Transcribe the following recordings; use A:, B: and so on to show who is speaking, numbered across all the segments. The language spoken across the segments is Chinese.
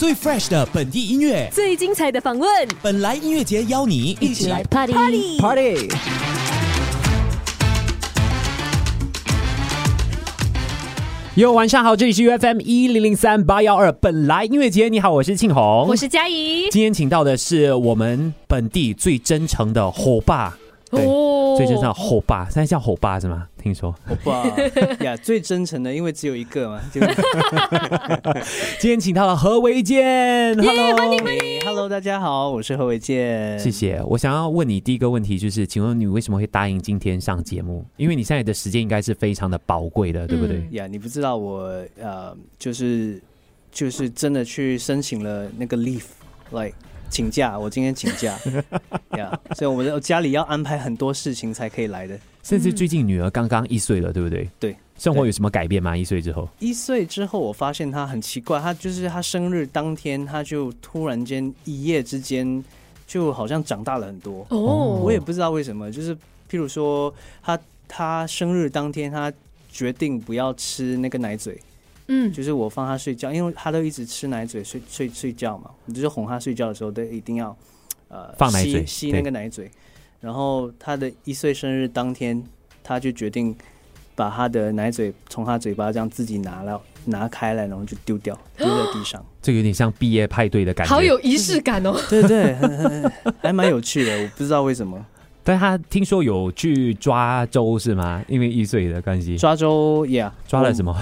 A: 最 fresh 的本地音乐，
B: 最精彩的访问。
A: 本来音乐节邀你
B: 一起来 party party
C: party。哟，晚上好，这里是 UFM 一零零三八幺二。本来音乐节，你好，我是庆红，
B: 我是佳怡。
C: 今天请到的是我们本地最真诚的火爸。对，哦、最真诚的后爸，现在叫火爸是吗？听说
D: 后爸 呀，最真诚的，因为只有一个嘛。
C: 今天请到了何维健，Hello，
B: 欢迎欢迎
D: ，Hello，大家好，我是何维健，
C: 谢谢。我想要问你第一个问题就是，请问你为什么会答应今天上节目？因为你现在的时间应该是非常的宝贵的，对不对？
D: 呀、嗯，yeah, 你不知道我呃，就是就是真的去申请了那个 leave，like。请假，我今天请假 呀，yeah, 所以我的家里要安排很多事情才可以来的。
C: 甚至最近女儿刚刚一岁了，对不对？
D: 对，
C: 生活有什么改变吗？一岁之后？
D: 一岁之后，我发现她很奇怪，她就是她生日当天，她就突然间一夜之间就好像长大了很多。哦，我也不知道为什么，就是譬如说，她她生日当天，她决定不要吃那个奶嘴。嗯，就是我放他睡觉，因为他都一直吃奶嘴睡睡睡觉嘛，我就是哄他睡觉的时候都一定要呃
C: 放奶嘴
D: 吸，吸那个奶嘴。然后他的一岁生日当天，他就决定把他的奶嘴从他嘴巴这样自己拿了拿开来，然后就丢掉 丢在地上。
C: 这个有点像毕业派对的感觉，
B: 好有仪式感哦。
D: 对对，还蛮有趣的，我不知道为什么。
C: 但他听说有去抓周是吗？因为一岁的关系。
D: 抓周，Yeah，
C: 抓了什么？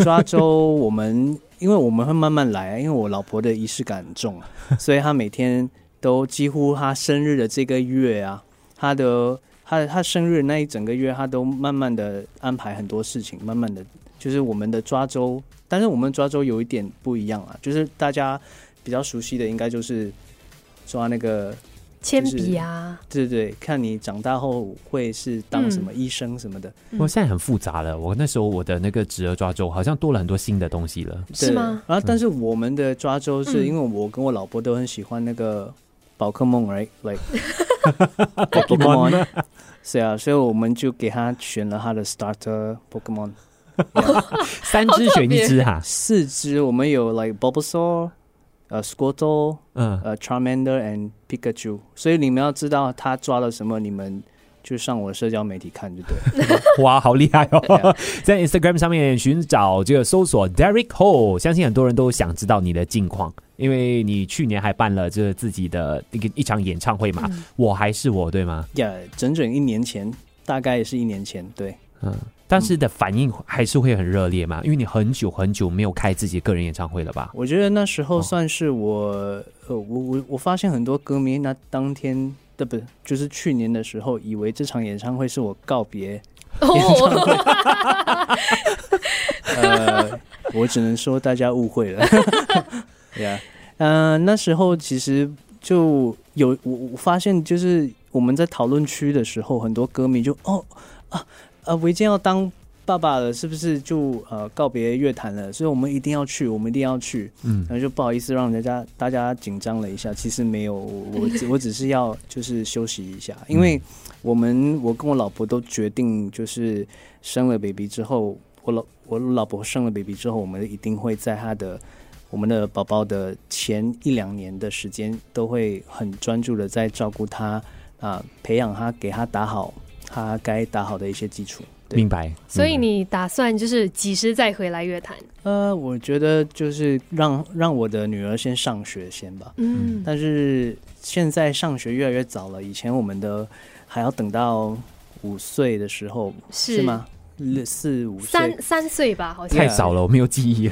D: 抓周，我们因为我们会慢慢来，因为我老婆的仪式感很重，所以她每天都几乎她生日的这个月啊，她的他他生日那一整个月，他都慢慢的安排很多事情，慢慢的就是我们的抓周，但是我们抓周有一点不一样啊，就是大家比较熟悉的应该就是抓那个。
B: 铅笔啊，
D: 对对对，看你长大后会是当什么医生什么的。
C: 我、嗯、现在很复杂了，我那时候我的那个侄儿抓周好像多了很多新的东西了，
B: 是吗？
D: 然后但是我们的抓周是因为我跟我老婆都很喜欢那个宝可梦，right？Like Pokemon，是啊，所以我们就给他选了他的 starter Pokemon，
C: 三只选一只哈，
D: 四只我们有 like Bulbasaur。呃，Squirtle，嗯，呃，Charmander and Pikachu，所以你们要知道他抓了什么，你们就上我的社交媒体看就对了。
C: 哇，好厉害哦！在 Instagram 上面寻找这个搜索 Derrick Ho，相信很多人都想知道你的近况，因为你去年还办了这自己的一个一场演唱会嘛，嗯，我还是我，对吗？
D: 呀，yeah，整整一年前，大概也是一年前，对，
C: 嗯。当时的反应还是会很热烈嘛？因为你很久很久没有开自己个人演唱会了吧？
D: 我觉得那时候算是我，哦、呃，我我我发现很多歌迷那当天的不就是去年的时候，以为这场演唱会是我告别演唱会。哦、呃，我只能说大家误会了。对呀，嗯，那时候其实就有我我发现，就是我们在讨论区的时候，很多歌迷就哦啊。啊，维健要当爸爸了，是不是就呃告别乐坛了？所以我们一定要去，我们一定要去。嗯，然后就不好意思让人家大家紧张了一下。其实没有，我 我只是要就是休息一下，因为我们我跟我老婆都决定，就是生了 baby 之后，我老我老婆生了 baby 之后，我们一定会在她的我们的宝宝的前一两年的时间，都会很专注的在照顾他啊、呃，培养他，给他打好。他该打好的一些基础，
C: 明白。
B: 所以你打算就是几时再回来乐坛？
D: 呃，我觉得就是让让我的女儿先上学先吧。嗯，但是现在上学越来越早了，以前我们的还要等到五岁的时候，是，是吗？四五岁
B: 三三岁吧，好像
C: 太早了，我没有记忆。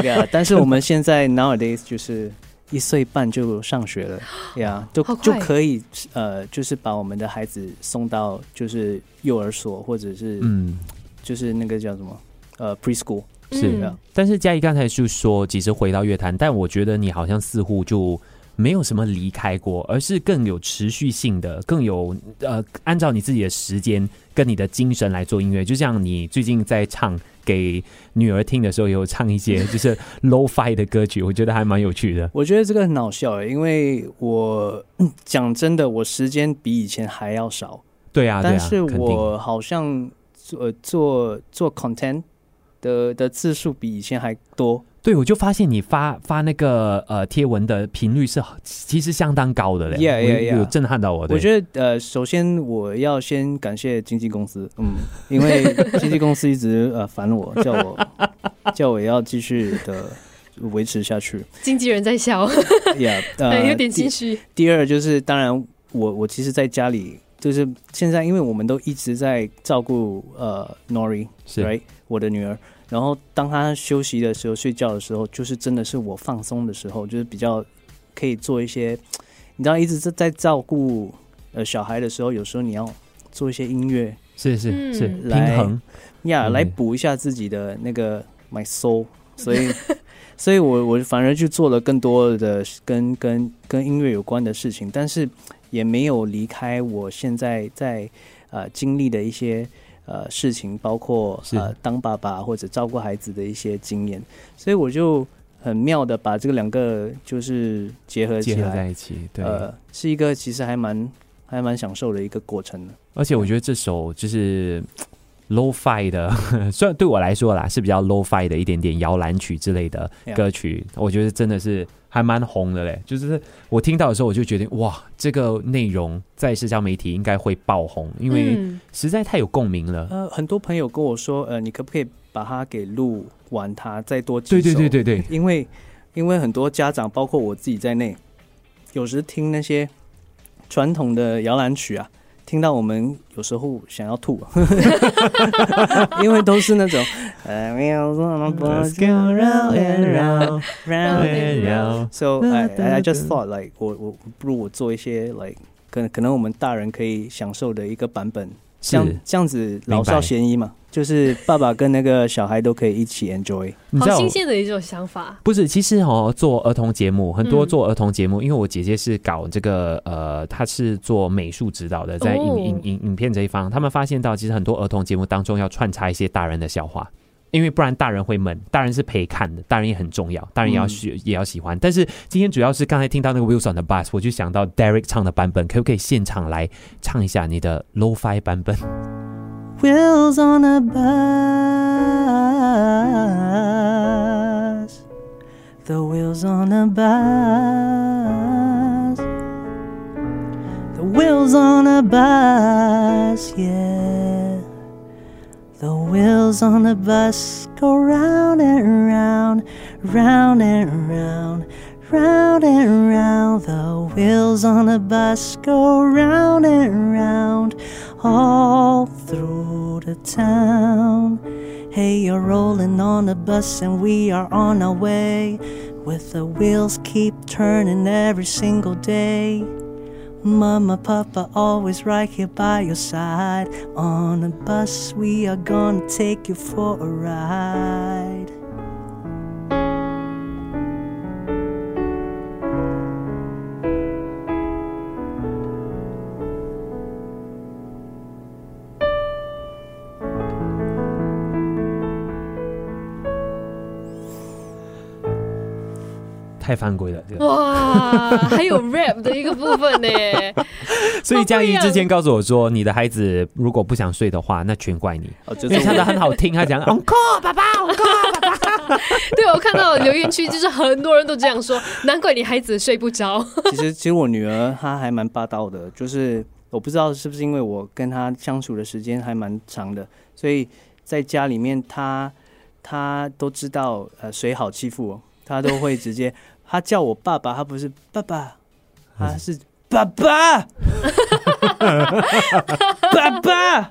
D: 对啊，但是我们现在 nowadays 就是。一岁半就上学了 呀，就就可以呃，就是把我们的孩子送到就是幼儿所，或者是嗯，就是那个叫什么呃 preschool
C: 是。的。嗯、但是嘉怡刚才就说，其实回到乐坛，但我觉得你好像似乎就没有什么离开过，而是更有持续性的，更有呃，按照你自己的时间跟你的精神来做音乐。就像你最近在唱给女儿听的时候，有唱一些就是 low-fi 的歌曲，我觉得还蛮有趣的。
D: 我觉得这个很好笑，因为我讲真的，我时间比以前还要少。
C: 对啊，
D: 但是我好像做做做 content 的的次数比以前还多。
C: 对，我就发现你发发那个呃贴文的频率是其实相当高的嘞
D: Yeah, yeah, yeah.
C: 有震撼到我。
D: 我觉得呃，首先我要先感谢经纪公司，嗯，因为 经纪公司一直呃烦我，叫我叫我要继续的维持下去。
B: 经纪人在笑
D: ，Yeah，呃，
B: 有点心虚。
D: 第，二就是，当然我我其实在家里就是现在，因为我们都一直在照顾呃 Nori，
C: 是
D: ，right，我的女儿。然后当他休息的时候、睡觉的时候，就是真的是我放松的时候，就是比较可以做一些，你知道，一直在在照顾呃小孩的时候，有时候你要做一些音乐，
C: 是是是，
D: 嗯、
C: 平衡
D: 呀，来补一下自己的那个 my soul，所以，所以我我反而就做了更多的跟跟跟音乐有关的事情，但是也没有离开我现在在呃经历的一些。呃，事情包括呃，当爸爸或者照顾孩子的一些经验，所以我就很妙的把这个两个就是结合起来，
C: 结合在一起，对，
D: 呃，是一个其实还蛮还蛮享受的一个过程的。
C: 而且我觉得这首就是 low fi 的，虽然对我来说啦是比较 low fi 的一点点摇篮曲之类的歌曲，Yeah. 我觉得真的是。还蛮红的嘞，就是我听到的时候，我就觉得哇，这个内容在社交媒体应该会爆红，因为实在太有共鸣了。
D: 呃，很多朋友跟我说，呃，你可不可以把它给录完，它再多几首？
C: 对对对对对，
D: 因为因为很多家长，包括我自己在内，有时听那些传统的摇篮曲啊。听到我们有时候想要吐，因为都是那种。So I I just thought like 我我不如我做一些 like 可能可能我们大人可以享受的一个版本。这样这样子老少咸宜嘛，就是爸爸跟那个小孩都可以一起 enjoy，
B: 好新鲜的一种想法。
C: 不是，其实哦，做儿童节目很多做儿童节目，嗯、因为我姐姐是搞这个呃，她是做美术指导的，在影影影影片这一方，他们发现到其实很多儿童节目当中要穿插一些大人的笑话。因为不然大人会闷，大人是陪看的，大人也很重要，大人也要学、嗯、也要喜欢。但是今天主要是刚才听到那个 Wheels on the Bus，我就想到 Derek 唱的版本，可不可以现场来唱一下你的 Lo-Fi 版本？Wheels on the bus, the wheels on the bus, the wheels on the bus, yeah. The wheels on the bus go round and round, round and round, round and round. The wheels on the bus go round and round, all through the town. Hey, you're rolling on the bus and we are on our way. With the wheels keep turning every single day. Mama, Papa, always right here by your side. On a bus, we are gonna take you for a ride. 太犯规了！
B: 哇，还有 rap 的一个部分呢。
C: 所以江怡之前告诉我说，你的孩子如果不想睡的话，那全怪你。哦，就是唱的很好听，他讲 Uncle 爸爸，Uncle 爸爸。
B: 对，我看到留言区就是很多人都这样说，难怪你孩子睡不着。
D: 其实，其实我女儿她还蛮霸道的，就是我不知道是不是因为我跟她相处的时间还蛮长的，所以在家里面她她都知道呃谁好欺负哦，她都会直接。他叫我爸爸，他不是爸爸，他是爸爸，爸爸。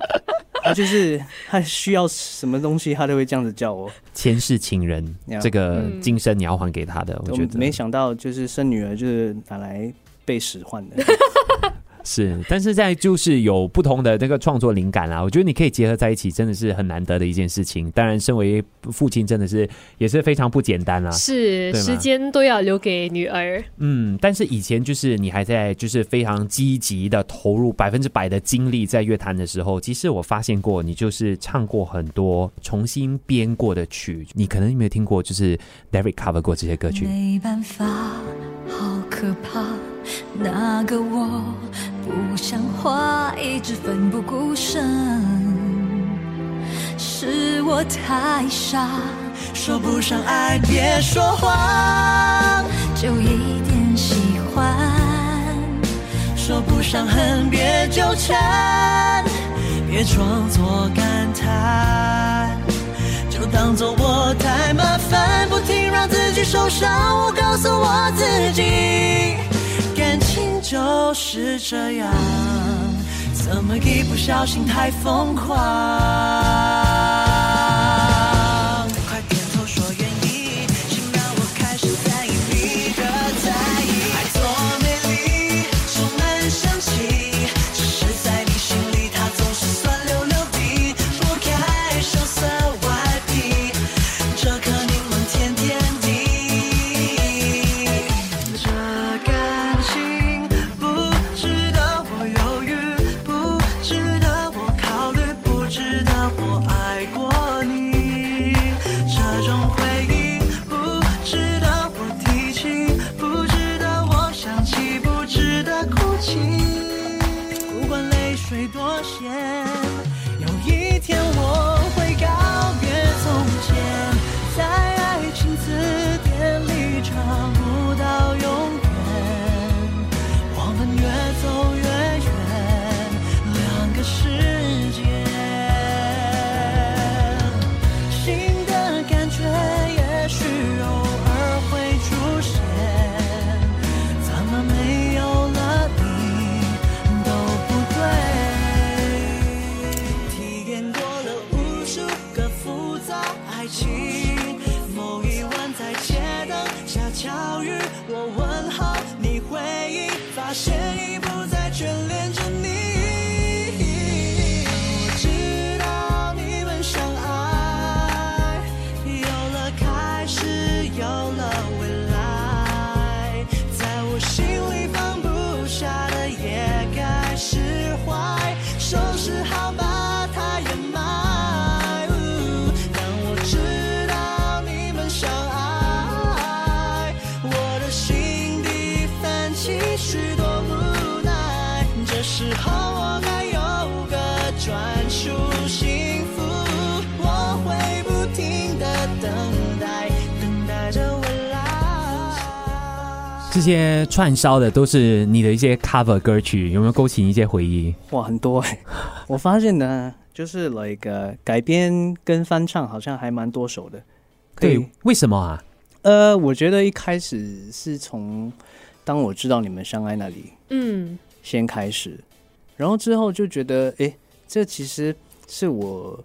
D: 他就是他需要什么东西，他都会这样子叫我。
C: 前世情人，这个今生你要还给他的，我觉得
D: 没想到就是生女儿就是拿来被使唤的。
C: 是，但是在就是有不同的那个创作灵感啊，我觉得你可以结合在一起，真的是很难得的一件事情。当然，身为父亲，真的是也是非常不简单啦。
B: 是，时间都要留给女儿。
C: 嗯，但是以前就是你还在就是非常积极的投入百分之百的精力在乐坛的时候，其实我发现过你就是唱过很多重新编过的曲，你可能有没有听过？就是 Derek cover 过这些歌曲。没办法，好可怕，那个我。不像话，一直奋不顾身，是我太傻。
E: 说不上爱，别说谎，
F: 就一点喜欢。
E: 说不上恨，别纠缠，别装作感叹，就当作我太麻烦，不停让自己受伤。是这样，怎么一不小心太疯狂？
C: 你不再眷恋。这些串烧的都是你的一些 cover 歌曲，有没有勾起一些回忆？
D: 哇，很多哎！我发现呢，就是 like 改编跟翻唱好像还蛮多首的。
C: 对，为什么啊？
D: 呃，我觉得一开始是从当我知道你们相爱那里，嗯，先开始，嗯、然后之后就觉得，哎，这其实是我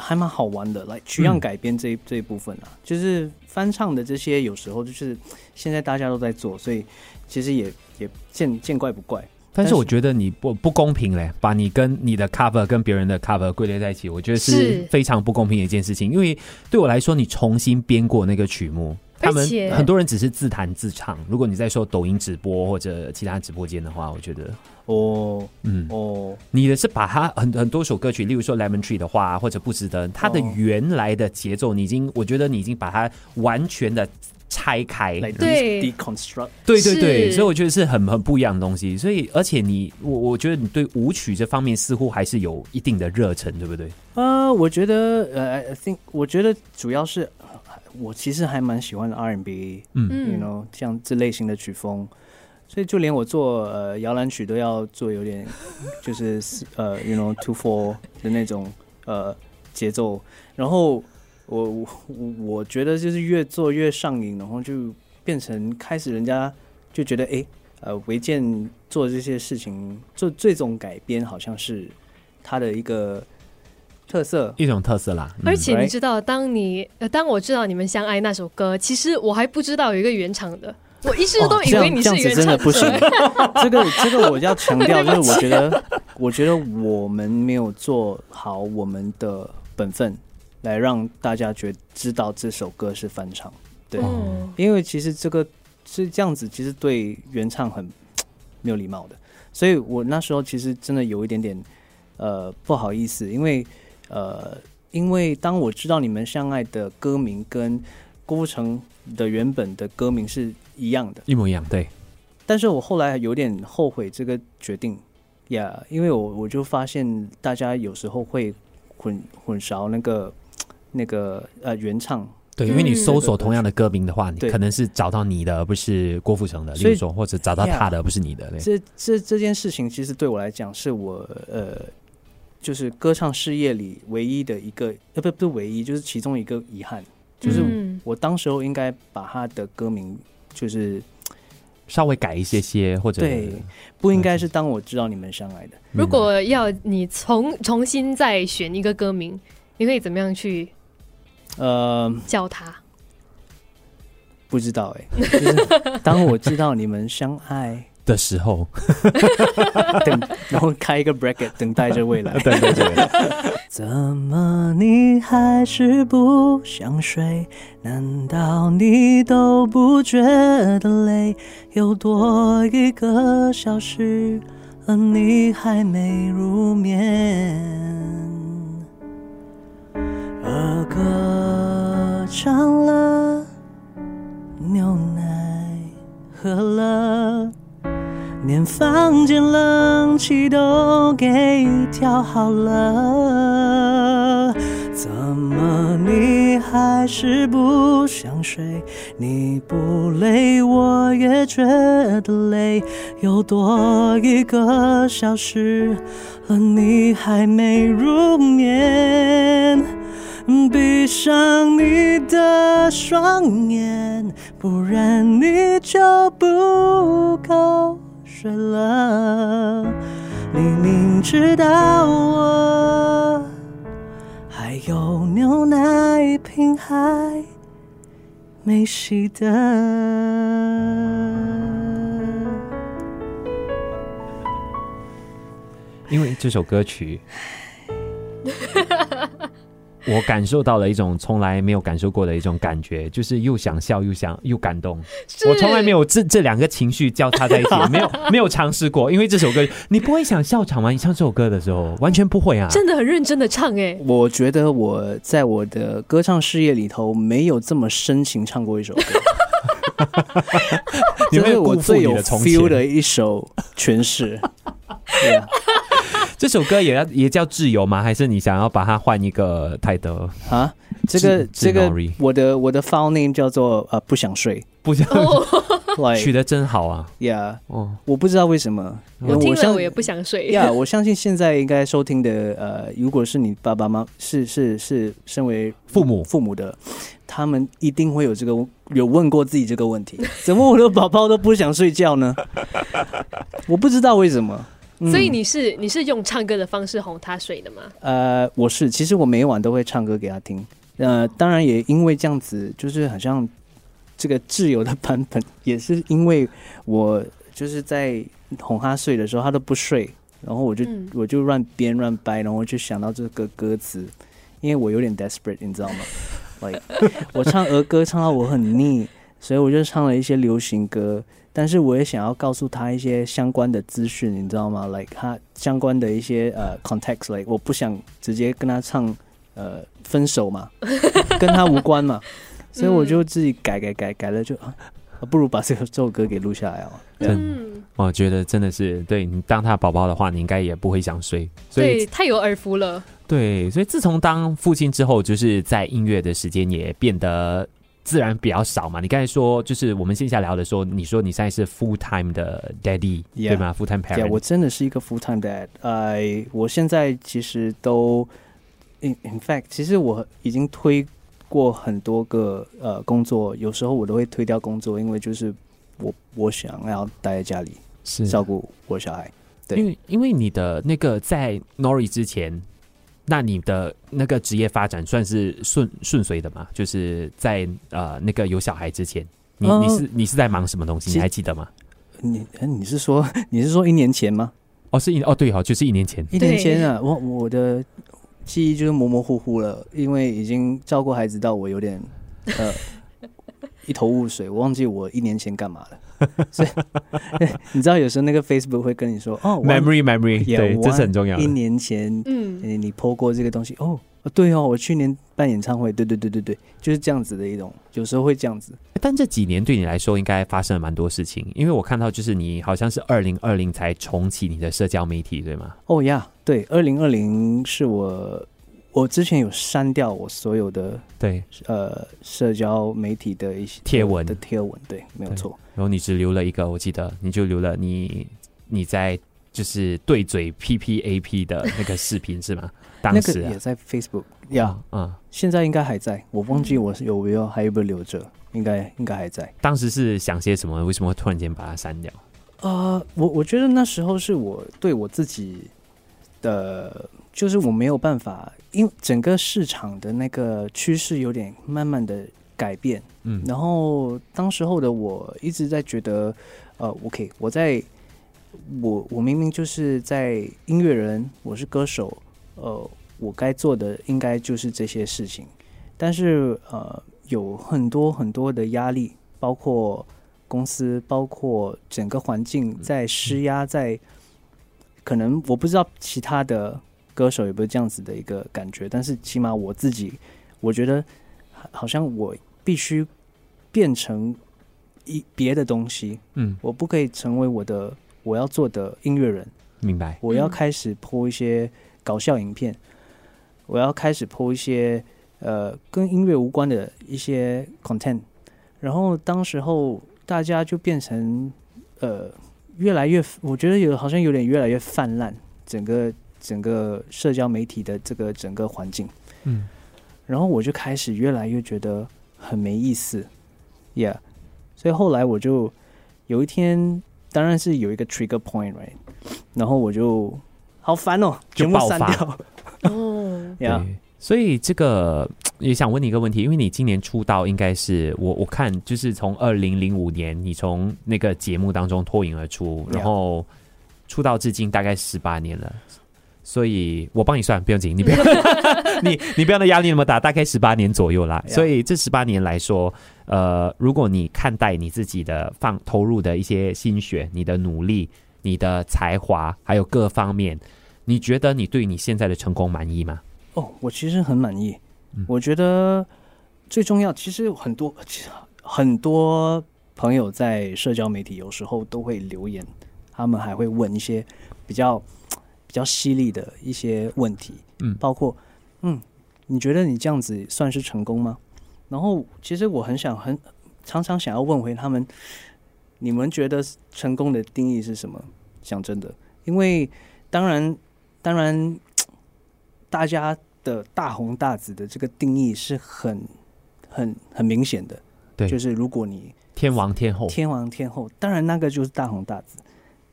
D: 还蛮好玩的，来取样改编这一、嗯、这一部分啊，就是。翻唱的这些有时候就是现在大家都在做，所以其实也也见见怪不怪。
C: 但是我觉得你不不公平嘞，把你跟你的 cover 跟别人的 cover 归类在一起，我觉得是非常不公平的一件事情。因为对我来说，你重新编过那个曲目，他们很多人只是自弹自唱。如果你在说抖音直播或者其他直播间的话，我觉得。哦，嗯，哦，你的是把它很很多首歌曲，例如说 Lemon Tree 的话，或者不值得它的原来的节奏，你已经，我觉得你已经把它完全的拆开，
B: 对
D: ，deconstruct，
C: 对对对，所以我觉得是很很不一样的东西。所以，而且你，我我觉得你对舞曲这方面似乎还是有一定的热忱，对不对？
D: 呃，我觉得，呃，I think，我觉得主要是我其实还蛮喜欢 R&B，嗯，you know，像这类型的曲风。所以就连我做呃摇篮曲都要做有点 就是呃 you know two four 的那种呃节奏，然后我我我觉得就是越做越上瘾，然后就变成开始人家就觉得哎呃维健做这些事情做这种改编好像是他的一个特色，
C: 一种特色啦。
B: 而且你知道，当你呃当我知道你们相爱那首歌，其实我还不知道有一个原唱的。我一直都以为你是原唱，哦，这样，子真的不行。
D: 这个这个我要强调，就是我觉得，我觉得我们没有做好我们的本分，来让大家觉知道这首歌是翻唱。对，嗯、因为其实这个是这样子，其实对原唱很没有礼貌的。所以我那时候其实真的有一点点呃不好意思，因为呃，因为当我知道你们相爱的歌名跟郭富城的原本的歌名是。一样的，
C: 一模一样，对。
D: 但是我后来有点后悔这个决定呀，yeah, 因为我我就发现大家有时候会混混淆那个那个呃原唱
C: 对，因为你搜索同样的歌名的话，
D: 对
C: 你可能是找到你的，而不是郭富城的，例
D: 所以
C: 如说，或者找到他的，而不是你的。对
D: 这这这件事情，其实对我来讲，是我呃，就是歌唱事业里唯一的一个，呃，不不是唯一，就是其中一个遗憾，就是
B: 嗯
D: 我当时候应该把他的歌名，就是
C: 稍微改一些些，或者
D: 对，不应该是当我知道你们相爱的。
B: 如果要你重 重新再选一个歌名，你可以怎么样去
D: 呃，
B: 叫他？
D: 不知道哎、就是当我知道你们相爱，
C: 的时候，
D: 等然后开一个 bracket 等待着未来。
C: 等待着未来，
E: 怎么你还是不想睡？难道你都不觉得累？又多一个小时，而你还没入眠。儿歌唱了，牛奶喝了。连房间冷气都给调好了，怎么你还是不想睡？你不累，我也觉得累。又多一个小时，而你还没入眠。闭上你的双眼，不然你就不够睡了，你明知道我还有牛奶瓶还没洗的。
C: 因为这首歌曲，我感受到了一种从来没有感受过的一种感觉，就是又想笑又想又感动。我从来没有这这两个情绪交叉在一起，没有没有尝试过。因为这首歌，你不会想笑场吗？你唱这首歌的时候，完全不会啊！
B: 真的很认真的唱哎、欸，
D: 我觉得我在我的歌唱事业里头没有这么深情唱过一首歌，这是我最有
C: 你的从
D: feel 的一首诠释。对啊
C: 这首歌也要也叫自由吗？还是你想要把它换一个泰德？
D: 啊，
C: 这
D: 个这
C: 个
D: 我的我的 file name 叫做呃不想睡
C: 不想 睡
D: 取
C: 得真好啊
D: ！yeah，
C: 哦，
D: 我不知道为什么，
B: 我听了我也不想睡。
D: Yeah，我相信现在应该收听的呃，如果是你爸爸妈妈是是是身为
C: 父母
D: 父母的，他们一定会有这个有问过自己这个问题：怎么我的宝宝都不想睡觉呢？我不知道为什么。嗯
B: 所以你是你是用唱歌的方式哄他睡的吗？
D: 呃，我是，其实我每晚都会唱歌给他听。呃，当然也因为这样子，就是好像这个自由的版本，也是因为我就是在哄他睡的时候，他都不睡，然后我就、
B: 嗯
D: 我就乱编乱掰，然后我就想到这个歌词，因为我有点 desperate，你知道吗？like 我唱儿歌唱到我很腻，所以我就唱了一些流行歌。但是我也想要告诉他一些相关的资讯，你知道吗？like 他相关的一些呃 context，like 我不想直接跟他唱呃分手嘛，跟他无关嘛，所以我就自己改改改改了就，啊，不如把这首这首歌给录下来哦。
C: 真
B: 嗯，
C: 我觉得真的是对你当他宝宝的话，你应该也不会想睡。所以
B: 对，太有耳福了。
C: 对，所以自从当父亲之后，就是在音乐的时间也变得自然比较少嘛。你刚才说，就是我们线下聊的时候，你说你现在是 full time 的 daddy，、
D: Yeah.
C: 对吗？full time parent。
D: Yeah, 我真的是一个 full time dad。呃，我现在其实都，in in fact，其实我已经推过很多个呃工作，有时候我都会推掉工作，因为就是我我想要待在家里
C: 是
D: 照顾我小孩。对
C: 因为因为你的那个在 Nori 之前，那你的那个职业发展算是顺顺遂的吗？就是在呃那个有小孩之前，你、
D: 哦
C: 你是你是在忙什么东西？
D: 其
C: 你还记得吗？
D: 你呃你是说你是说一年前吗？
C: 哦，是一哦对哦，就是一年前。
D: 一年前啊，我我的记忆就是模模糊糊了，因为已经照顾孩子到我有点呃一头雾水，我忘记我一年前干嘛了。所以你知道有时候那个 Facebook 会跟你说哦
C: Memory memory，
D: 对，
C: 这是很重要的
D: 一。年前，
B: 嗯，
D: 呃你 po 过这个东西哦，对哦，我去年办演唱会，对对对对对，就是这样子的一种，有时候会这样子。
C: 但这几年对你来说应该发生了蛮多事情，因为我看到就是你好像是二零二零才重启你的社交媒体，对吗？
D: 哦呀，对，二零二零是我我之前有删掉我所有的
C: 对
D: 呃社交媒体的一些
C: 贴文
D: 的贴文，对，没有错。
C: 然后你只留了一个，我记得你就留了你你在就是对嘴 P P A P 的那个视频是吗？当时、啊、
D: 那个也在 Facebook 呀、yeah,
C: 嗯，嗯，
D: 现在应该还在，我忘记我是有没有还有没有留着，应该应该还在。
C: 当时是想些什么？为什么会突然间把它删掉？
D: 呃，我我觉得那时候是我对我自己的，就是我没有办法，因为整个市场的那个趋势有点慢慢的改变，嗯，然后当时候的我一直在觉得，呃，OK，我在，我我明明就是在音乐人，我是歌手。呃，我该做的应该就是这些事情，但是呃，有很多很多的压力，包括公司，包括整个环境在施压，在可能我不知道其他的歌手有没有这样子的一个感觉，但是起码我自己，我觉得好像我必须变成一别的东西，嗯，我不可以成为我的我要做的音乐人，
C: 明白？
D: 我要开始播一些。搞笑影片，我要开始 po 一些呃跟音乐无关的一些 content，然后当时候大家就变成呃越来越，我觉得有好像有点越来越泛滥，整个整个社交媒体的这个整个环境，嗯，然后我就开始越来越觉得很没意思，yeah，所以后来我就有一天，当然是有一个 trigger point，right，然后我就。好烦哦，
C: 就爆发。
B: 哦，
C: 对，所以这个 也想问你一个问题，因为你今年出道应该是我我看就是从二零零五年你从那个节目当中脱颖而出，然后出道至今大概十八年了，所以我帮你算，不用紧，你不要 你你不要的压力那么大，大概十八年左右啦。所以这十八年来说，呃，如果你看待你自己的放投入的一些心血，你的努力。你的才华还有各方面，你觉得你对你现在的成功满意吗？
D: 哦，我其实很满意。嗯，我觉得最重要，其实很多很多朋友在社交媒体有时候都会留言，他们还会问一些比较比较犀利的一些问题。嗯，包括嗯，你觉得你这样子算是成功吗？然后其实我很想很常常想要问回他们。你们觉得成功的定义是什么？讲真的，因为当然，当然，大家的大红大紫的这个定义是很、很、很明显的。
C: 对，
D: 就是如果你
C: 天王天后，
D: 天王天后，当然那个就是大红大紫。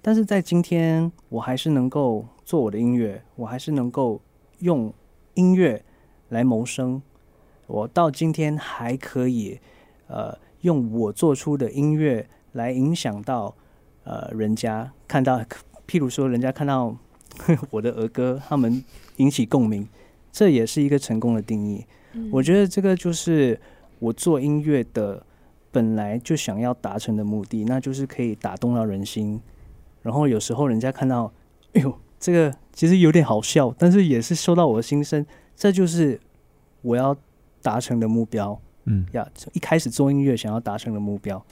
D: 但是在今天，我还是能够做我的音乐，我还是能够用音乐来谋生。我到今天还可以，呃，用我做出的音乐。来影响到呃，人家看到，譬如说，人家看到我的儿歌，他们引起共鸣，这也是一个成功的定义。嗯。我觉得这个就是我做音乐的本来就想要达成的目的，那就是可以打动到人心。然后有时候人家看到，哎呦，这个其实有点好笑，但是也是收到我的心声，这就是我要达成的目标。嗯，呀，一开始做音乐想要达成的目标。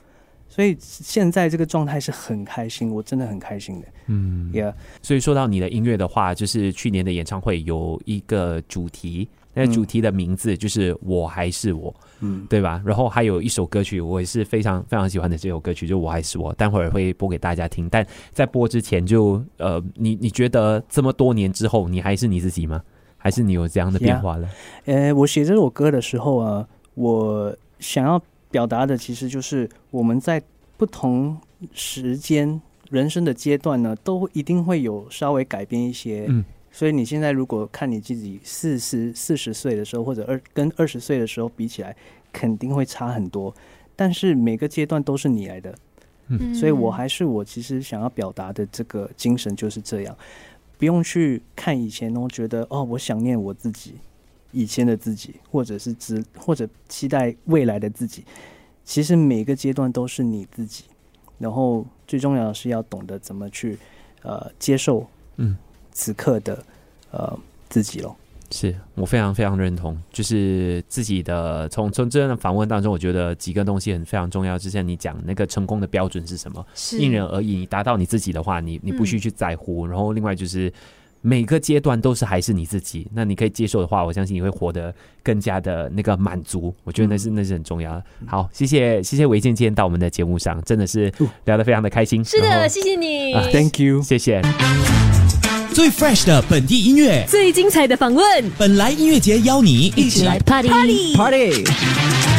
D: 所以现在这个状态是很开心，我真的很开心的。嗯，Yeah。
C: 所以说到你的音乐的话，就是去年的演唱会有一个主题，那个主题的名字就是“我还是我”，嗯，对吧？然后还有一首歌曲，我也是非常非常喜欢的这首歌曲，就“我还是我”。待会儿会播给大家听。但在播之前就，就呃，你你觉得这么多年之后，你还是你自己吗？还是你有这样的变化了？
D: 呃，我写这首歌的时候啊，我想要。表达的其实就是我们在不同时间人生的阶段呢，都一定会有稍微改变一些。嗯，所以你现在如果看你自己四十四十岁的时候，或者二跟二十岁的时候比起来，肯定会差很多。但是每个阶段都是你来的，嗯，所以我还是我其实想要表达的这个精神就是这样，不用去看以前哦，觉得哦，我想念我自己。以前的自己，或者是只或者期待未来的自己，其实每个阶段都是你自己。然后最重要的是要懂得怎么去呃接受嗯此刻的呃自己喽。
C: 是我非常非常认同，就是自己的从从这样的访问当中，我觉得几个东西很非常重要。就像你讲那个成功的标准是什么？是因人而异。你达到你自己的话，你你不需去在乎。嗯、然后另外就是。每个阶段都是还是你自己。那你可以接受的话，我相信你会活得更加的那个满足。我觉得那是、嗯、那是很重要的。好，谢谢谢谢维健今天到我们的节目上，真的是聊得非常的开心。
B: 是的，谢谢你、
C: 啊、
D: ，Thank you，
C: 谢谢。
A: 最 fresh 的本地音乐，
G: 最精彩的访问，
A: 本来音乐节邀你
G: 一起来 party party。